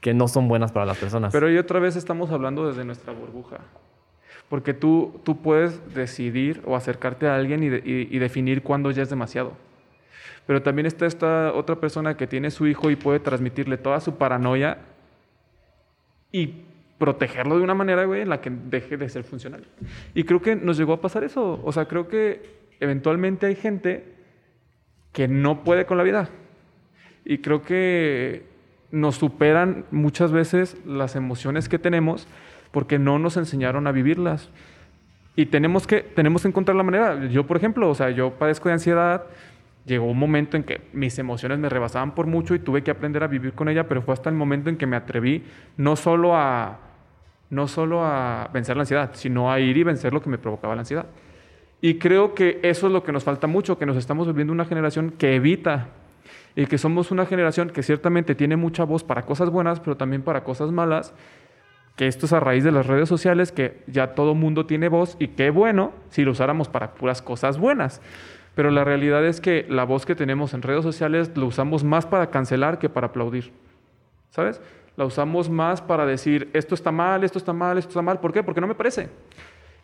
que no son buenas para las personas. Pero ahí otra vez estamos hablando desde nuestra burbuja. Porque tú, tú puedes decidir o acercarte a alguien y, y definir cuándo ya es demasiado pero también está esta otra persona que tiene su hijo y puede transmitirle toda su paranoia y protegerlo de una manera, güey, en la que deje de ser funcional. Y creo que nos llegó a pasar eso. O sea, creo que eventualmente hay gente que no puede con la vida. Y creo que nos superan muchas veces las emociones que tenemos porque no nos enseñaron a vivirlas. Y tenemos que, tenemos que encontrar la manera. Yo, por ejemplo, o sea, yo padezco de ansiedad, llegó un momento en que mis emociones me rebasaban por mucho y tuve que aprender a vivir con ella, pero fue hasta el momento en que me atreví no solo a, no solo a vencer la ansiedad, sino a ir y vencer lo que me provocaba la ansiedad. Y creo que eso es lo que nos falta mucho, que nos estamos volviendo una generación que evita y que somos una generación que ciertamente tiene mucha voz para cosas buenas, pero también para cosas malas, que esto es a raíz de las redes sociales, que ya todo mundo tiene voz y qué bueno si lo usáramos para puras cosas buenas. Pero la realidad es que la voz que tenemos en redes sociales la usamos más para cancelar que para aplaudir. ¿Sabes? La usamos más para decir, esto está mal, esto está mal, esto está mal. ¿Por qué? Porque no me parece.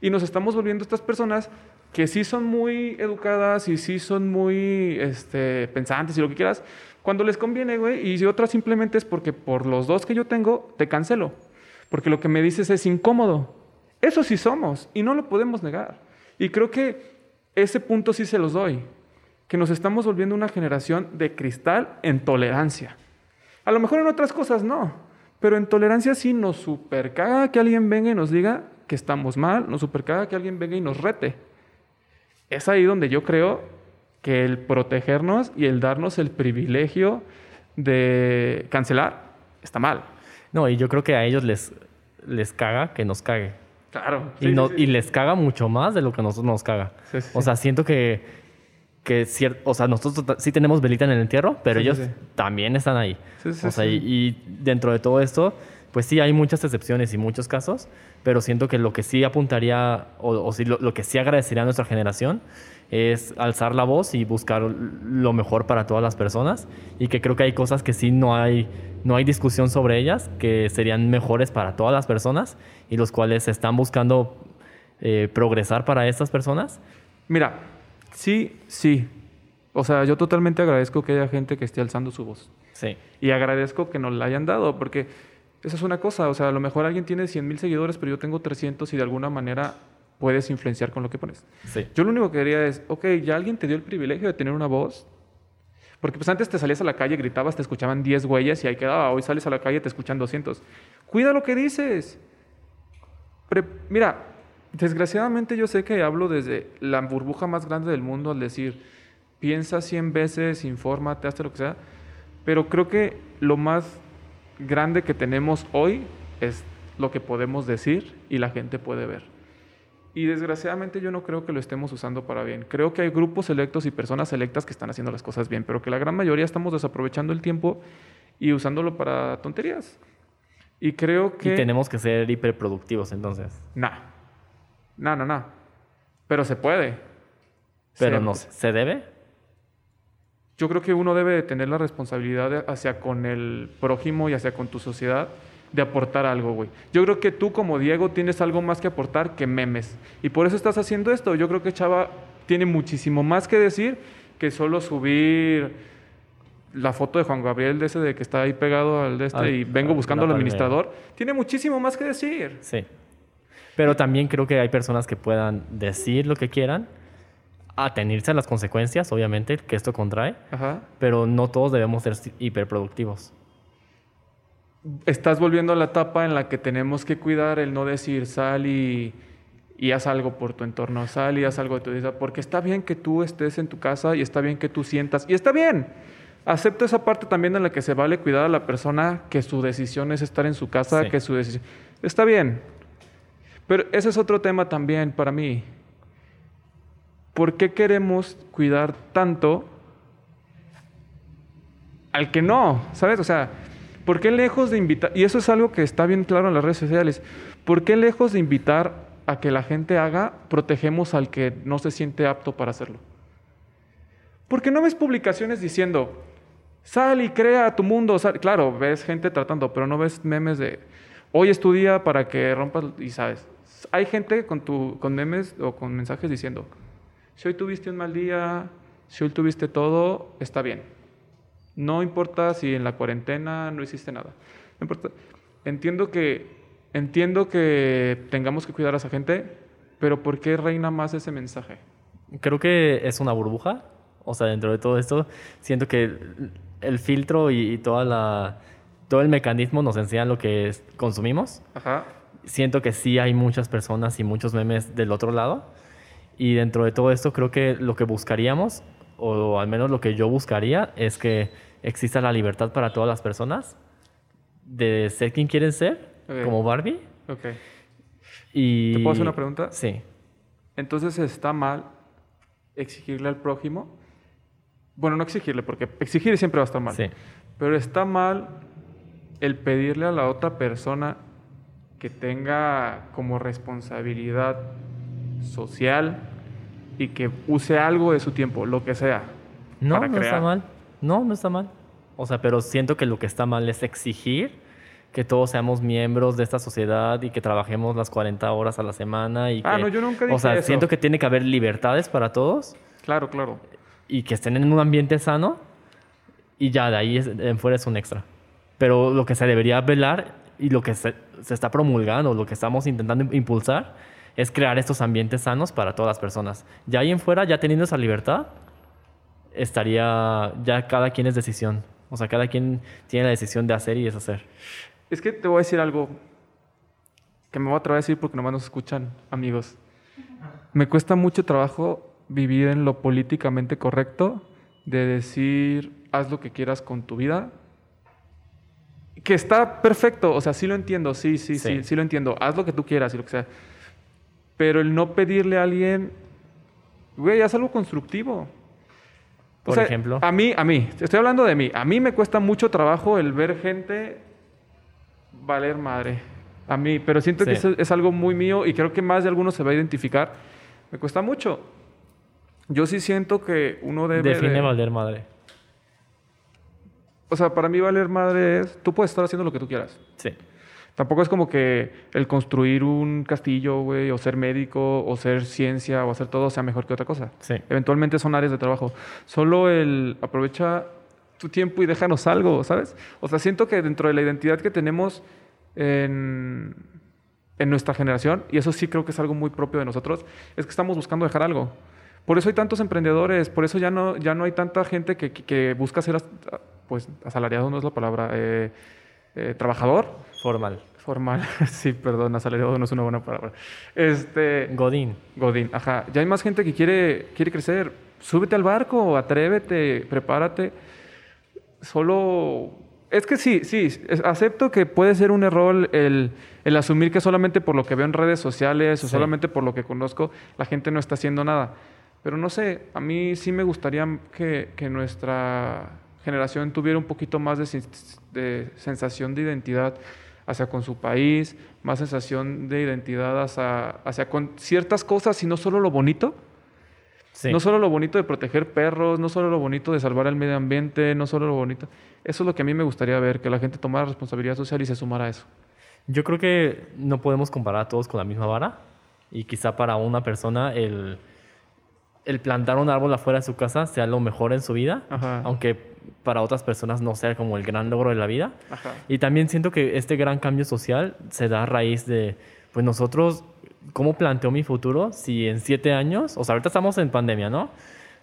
Y nos estamos volviendo estas personas que sí son muy educadas y sí son muy este, pensantes y lo que quieras, cuando les conviene, güey. Y si otras simplemente es porque por los dos que yo tengo, te cancelo. Porque lo que me dices es incómodo. Eso sí somos y no lo podemos negar. Y creo que ese punto sí se los doy, que nos estamos volviendo una generación de cristal en tolerancia. A lo mejor en otras cosas no, pero en tolerancia sí nos supercaga que alguien venga y nos diga que estamos mal, nos supercaga que alguien venga y nos rete. Es ahí donde yo creo que el protegernos y el darnos el privilegio de cancelar está mal. No, y yo creo que a ellos les, les caga que nos cague. Claro. y, no, y les caga mucho más de lo que a nosotros nos caga. o sea, siento que, que o sea, nosotros sí tenemos velita en el entierro, pero ellos también están ahí. o sea, y, dentro de todo esto, pues sí, hay muchas excepciones y muchos casos, pero siento que lo que sí apuntaría, o, o sí, lo, lo que sí agradecería a nuestra generación, es alzar la voz y buscar lo mejor para todas las personas y que creo que hay cosas que sí no hay, no hay discusión sobre ellas, que serían mejores para todas las personas y los cuales están buscando eh, progresar para estas personas. Mira, sí, sí. O sea, yo totalmente agradezco que haya gente que esté alzando su voz. Sí. Y agradezco que nos la hayan dado, porque esa es una cosa. O sea, a lo mejor alguien tiene 100 mil seguidores, pero yo tengo 300 y de alguna manera puedes influenciar con lo que pones. Sí. Yo lo único que quería es, ok, ya alguien te dio el privilegio de tener una voz. Porque pues antes te salías a la calle, gritabas, te escuchaban 10 güeyes y ahí quedaba. Hoy sales a la calle, te escuchan 200. Cuida lo que dices. Pre- Mira, desgraciadamente yo sé que hablo desde la burbuja más grande del mundo al decir, piensa 100 veces, infórmate, hazte lo que sea. Pero creo que lo más grande que tenemos hoy es lo que podemos decir y la gente puede ver. Y desgraciadamente yo no creo que lo estemos usando para bien. Creo que hay grupos selectos y personas selectas que están haciendo las cosas bien, pero que la gran mayoría estamos desaprovechando el tiempo y usándolo para tonterías. Y creo que... Y tenemos que ser hiperproductivos entonces. Nah. No, no, no. Pero se puede. Pero Se- no, ¿se debe? Yo creo que uno debe de tener la responsabilidad hacia con el prójimo y hacia con tu sociedad de aportar algo, güey. Yo creo que tú como Diego tienes algo más que aportar que memes. Y por eso estás haciendo esto. Yo creo que Chava tiene muchísimo más que decir que solo subir la foto de Juan Gabriel de ese de que está ahí pegado al de este Al- y vengo buscando al palmera. administrador. Tiene muchísimo más que decir. Sí. Pero también creo que hay personas que puedan decir lo que quieran, atenirse a las consecuencias, obviamente, que esto contrae, Ajá. pero no todos debemos ser hiperproductivos. estás volviendo a la etapa en la que tenemos que cuidar el no decir sal y, y haz algo por tu entorno, sal y haz algo de tu vida, porque está bien que tú estés en tu casa y está bien que tú sientas, y está bien. Acepto esa parte también en la que se vale cuidar a la persona que su decisión es estar en su casa, Sí. que su decisión... Está bien. Pero ese es otro tema también para mí. ¿Por qué queremos cuidar tanto al que no? ¿Sabes? O sea, ¿por qué lejos de invitar, y eso es algo que está bien claro en las redes sociales, ¿por qué lejos de invitar a que la gente haga, protegemos al que no se siente apto para hacerlo? Porque no ves publicaciones diciendo, sal y crea tu mundo. sal-". Claro, ves gente tratando, pero no ves memes de, hoy es tu día para que rompas, y sabes. Hay gente con, tu, con memes o con mensajes diciendo, si hoy tuviste un mal día, si hoy tuviste todo, está bien. No importa si en la cuarentena no hiciste nada. No importa. Entiendo que, entiendo que tengamos que cuidar a esa gente, pero ¿por qué reina más ese mensaje? Creo que es una burbuja. O sea, dentro de todo esto, siento que el- filtro y, y toda la, todo el mecanismo nos enseñan lo que consumimos. Ajá. Siento que sí hay muchas personas y muchos memes del otro lado. Y dentro de todo esto, creo que lo que buscaríamos, o al menos lo que yo buscaría, es que exista la libertad para todas las personas de ser quien quieren ser, Ok. como Barbie. Ok. Y... ¿Te puedo hacer una pregunta? Sí. Entonces está mal exigirle al prójimo. Bueno, no exigirle, porque exigir siempre va a estar mal. Sí. Pero está mal el pedirle a la otra persona que tenga como responsabilidad social y que use algo de su tiempo, lo que sea. No, para no crear. está mal. No, no está mal. O sea, pero siento que lo que está mal es exigir que todos seamos miembros de esta sociedad y que trabajemos las 40 horas a la semana y Ah, que- no, yo nunca O dije sea, eso. siento que tiene que haber libertades para todos Claro, claro. y que estén en un ambiente sano y ya de ahí es- en fuera es un extra. Pero lo que se debería velar y lo que se, se está promulgando, lo que estamos intentando impulsar es crear estos ambientes sanos para todas las personas. Ya ahí en fuera, ya teniendo esa libertad, estaría, ya cada quien es decisión. O sea, cada quien tiene la decisión de hacer y deshacer. Es que te voy a decir algo que me voy a atrever a decir porque nomás nos escuchan amigos. Me cuesta mucho trabajo vivir en lo políticamente correcto de decir haz lo que quieras con tu vida. Que está perfecto, o sea, sí lo entiendo, sí, sí, sí, sí, Sí. lo entiendo. Haz lo que tú quieras y lo que sea. Pero el no pedirle a alguien, güey, haz algo constructivo. O Por sea, ejemplo. A mí, a mí, estoy hablando de mí. A mí me cuesta mucho trabajo el ver gente valer madre. A mí, pero siento que es, es algo muy mío y creo que más de algunos se va a identificar. Me cuesta mucho. Yo sí siento que uno debe... Define de- valer madre. O sea, para mí valer madre es... Tú puedes estar haciendo lo que tú quieras. Sí. Tampoco es como que el construir un castillo, güey, o ser médico, o ser ciencia, o hacer todo sea mejor que otra cosa. Sí. Eventualmente son áreas de trabajo. Solo el aprovecha tu tiempo y déjanos algo, ¿sabes? O sea, siento que dentro de la identidad que tenemos en, en nuestra generación, y eso sí creo que es algo muy propio de nosotros, es que estamos buscando dejar algo. Por eso hay tantos emprendedores, por eso ya no, ya no hay tanta gente que, que- que busca ser, as- pues, asalariado no es la palabra, eh, eh, trabajador, Formal. formal, [laughs] sí, perdón, asalariado no es una buena palabra. Este, Godín. Godín, ajá. Ya hay más gente que quiere, quiere crecer. Súbete al barco, atrévete, prepárate. Solo. Es que sí, sí, acepto que puede ser un error el, el asumir que solamente por lo que veo en redes sociales o Sí. solamente por lo que conozco, la gente no está haciendo nada. Pero no sé, a mí sí me gustaría que, que nuestra generación tuviera un poquito más de, sen- de sensación de identidad hacia con su país, más sensación de identidad hacia, hacia con ciertas cosas y no solo lo bonito. Sí. No solo lo bonito de proteger perros, no solo lo bonito de salvar el medio ambiente, no solo lo bonito. Eso es lo que a mí me gustaría ver, que la gente tomara responsabilidad social y se sumara a eso. Yo creo que no podemos comparar a todos con la misma vara. Y quizá para una persona el, el plantar un árbol afuera de su casa sea lo mejor en su vida. Ajá. Aunque para otras personas no sea como el gran logro de la vida. Ajá. Y también siento que este gran cambio social se da a raíz de, pues nosotros, ¿cómo planteo mi futuro? Si en siete años, o sea, ahorita estamos en pandemia, ¿no?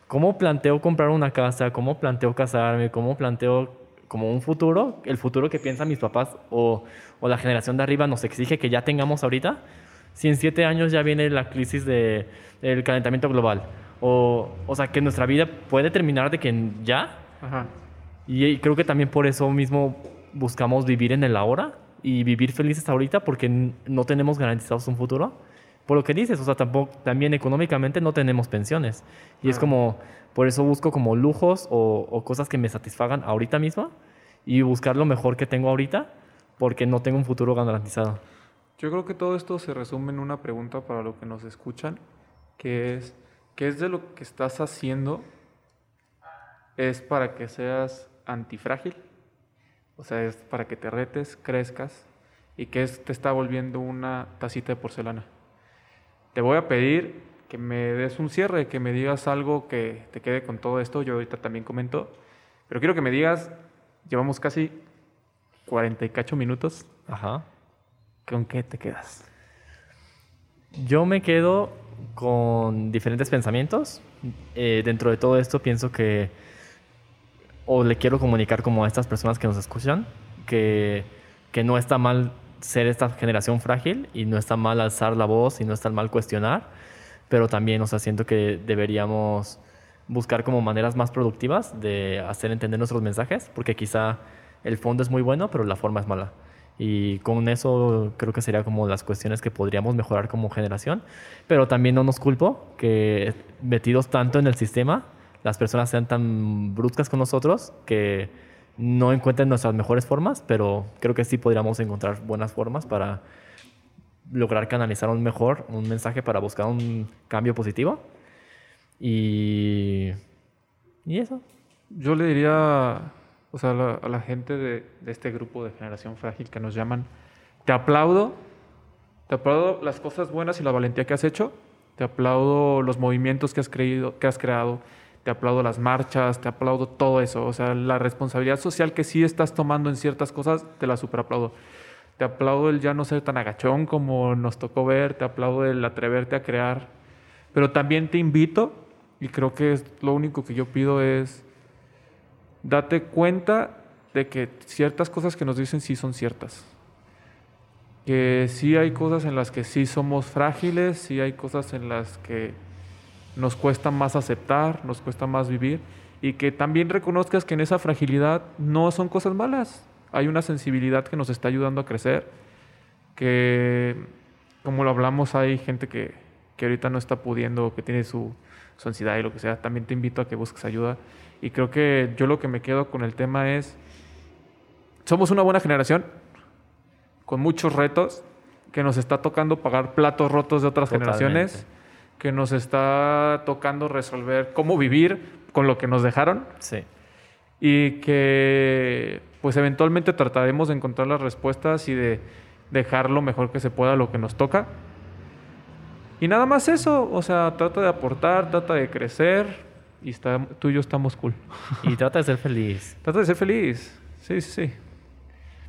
¿Cómo planteo comprar una casa? ¿Cómo planteo casarme? ¿Cómo planteo como un futuro? El futuro que piensan mis papás o, o la generación de arriba nos exige que ya tengamos ahorita. Si en siete años ya viene la crisis de, del calentamiento global. O, o sea, que nuestra vida puede terminar de que ya. Ajá. Y y creo que también por eso mismo buscamos vivir en el ahora y vivir felices ahorita porque no tenemos garantizados un futuro. Por lo que dices, o sea, tampoco, también económicamente no tenemos pensiones. Y es Ah. como, por eso busco como lujos o, o cosas que me satisfagan ahorita mismo y buscar lo mejor que tengo ahorita porque no tengo un futuro garantizado. Yo creo que todo esto se resume en una pregunta para los que nos escuchan, que es, ¿qué es de lo que estás haciendo es para que seas antifrágil? O sea, es para que te retes, crezcas y que es, te está volviendo una tacita de porcelana. Te voy a pedir que me des un cierre, que me digas algo que te quede con todo esto. Yo ahorita también comento, pero quiero que me digas, llevamos casi 40 y cacho minutos, Ajá. ¿con qué te quedas? Yo me quedo con diferentes pensamientos. Eh, dentro de todo esto pienso que, o le quiero comunicar como a estas personas que nos escuchan, que, que no está mal ser esta generación frágil y no está mal alzar la voz y no está mal cuestionar, pero también, o sea, siento que deberíamos buscar como maneras más productivas de hacer entender nuestros mensajes, porque quizá el fondo es muy bueno, pero la forma es mala. Y con eso creo que sería como las cuestiones que podríamos mejorar como generación. Pero también no nos culpo que metidos tanto en el sistema, las personas sean tan bruscas con nosotros que no encuentren nuestras mejores formas, pero creo que sí podríamos encontrar buenas formas para lograr canalizar un mejor, un mensaje para buscar un cambio positivo. Y, y eso. Yo le diría, o sea, la, a la gente de, de este grupo de generación frágil que nos llaman, te aplaudo, te aplaudo las cosas buenas y la valentía que has hecho, te aplaudo los movimientos que has, creído, que has creado, te aplaudo las marchas, te aplaudo todo eso, o sea, la responsabilidad social que sí estás tomando en ciertas cosas, te la super aplaudo. Te aplaudo el ya no ser tan agachón como nos tocó ver, te aplaudo el atreverte a crear, pero también te invito, y creo que es lo único que yo pido es date cuenta de que ciertas cosas que nos dicen sí son ciertas. Que sí hay cosas en las que sí somos frágiles, sí hay cosas en las que nos cuesta más aceptar, nos cuesta más vivir y que también reconozcas que en esa fragilidad no son cosas malas. Hay una sensibilidad que nos está ayudando a crecer, que como lo hablamos hay gente que, que ahorita no está pudiendo, que tiene su, su ansiedad y lo que sea. También te invito a que busques ayuda. Y creo que yo lo que me quedo con el tema es, somos una buena generación, con muchos retos, que nos está tocando pagar platos rotos de otras Totalmente. generaciones, que nos está tocando resolver cómo vivir con lo que nos dejaron Sí. y que pues eventualmente trataremos de encontrar las respuestas y de dejar lo mejor que se pueda lo que nos toca. Y nada más eso, o sea, trata de aportar, trata de crecer y está, tú y yo estamos cool. Y trata de ser feliz. [laughs] Trata de ser feliz. Sí, sí, sí.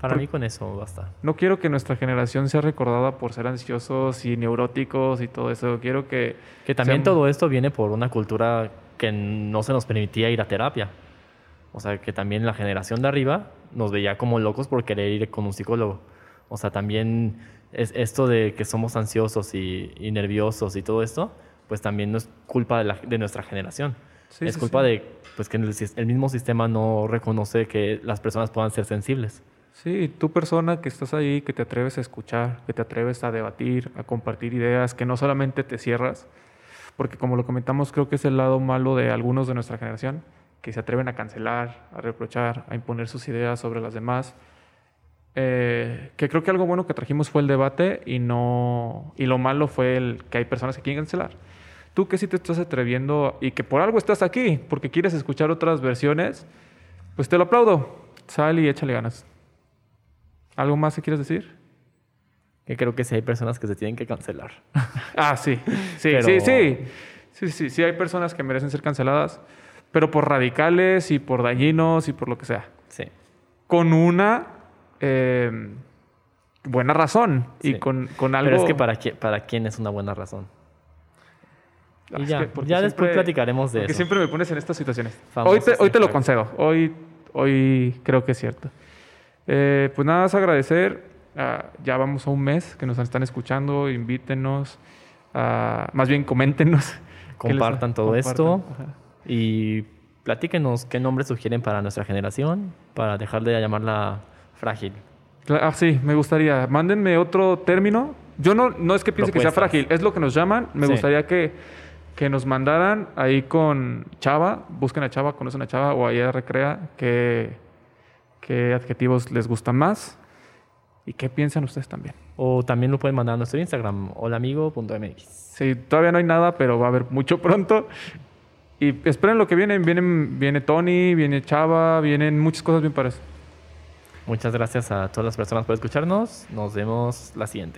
Para mí con eso basta. No quiero que nuestra generación sea recordada por ser ansiosos y neuróticos y todo eso. Quiero que... Que también sean- todo esto viene por una cultura que no se nos permitía ir a terapia. O sea, que también la generación de arriba nos veía como locos por querer ir con un psicólogo. O sea, también es esto de que somos ansiosos y, y nerviosos y todo esto, pues también no es culpa de, la- de nuestra generación. Sí, es sí, culpa sí. de pues, que el, el mismo sistema no reconoce que las personas puedan ser sensibles. Sí, tú persona que estás ahí, que te atreves a escuchar, que te atreves a debatir, a compartir ideas, que no solamente te cierras, porque como lo comentamos, creo que es el lado malo de algunos de nuestra generación, que se atreven a cancelar, a reprochar, a imponer sus ideas sobre las demás. Eh, que creo que algo bueno que trajimos fue el debate y no y lo malo fue el que hay personas que quieren cancelar. Tú que sí te estás atreviendo y que por algo estás aquí, porque quieres escuchar otras versiones, pues te lo aplaudo. Sal y échale ganas. ¿Algo más que quieres decir? Que creo que sí hay personas que se tienen que cancelar. [laughs] Ah, sí. Sí, Pero- sí, sí. Sí, sí, sí, hay personas que merecen ser canceladas, pero por radicales y por dañinos y por lo que sea. Sí. Con una eh, buena razón y Sí. con, con algo... Pero es que para, qui- para quién es una buena razón. Ah, Y ya, ya después siempre- platicaremos de Porque eso. siempre me pones en estas situaciones. Famosos Hoy te, hoy te lo concedo. Hoy, hoy creo que es cierto. Eh, pues nada más agradecer. ah, ya vamos a un mes que nos están escuchando. Invítenos. ah, más bien, coméntenos. [laughs] qué les- Compartan todo esto. Ajá. Y platíquenos qué nombres sugieren para nuestra generación, para dejar de llamarla frágil. Ah, sí, me gustaría. Mándenme otro término. Yo no, no es que piense que sea frágil, es lo que nos llaman. Me Sí. gustaría que, que nos mandaran ahí con Chava, busquen a Chava, conocen a Chava o ahí a Recrea, qué, qué adjetivos les gustan más y qué piensan ustedes también. O también lo pueden mandar a nuestro Instagram, holaamigo.mx. Sí, todavía no hay nada, pero va a haber mucho [laughs] pronto. Y esperen lo que viene. Vienen, viene Tony, viene Chava, vienen muchas cosas bien para eso. Muchas gracias a todas las personas por escucharnos. Nos vemos la siguiente.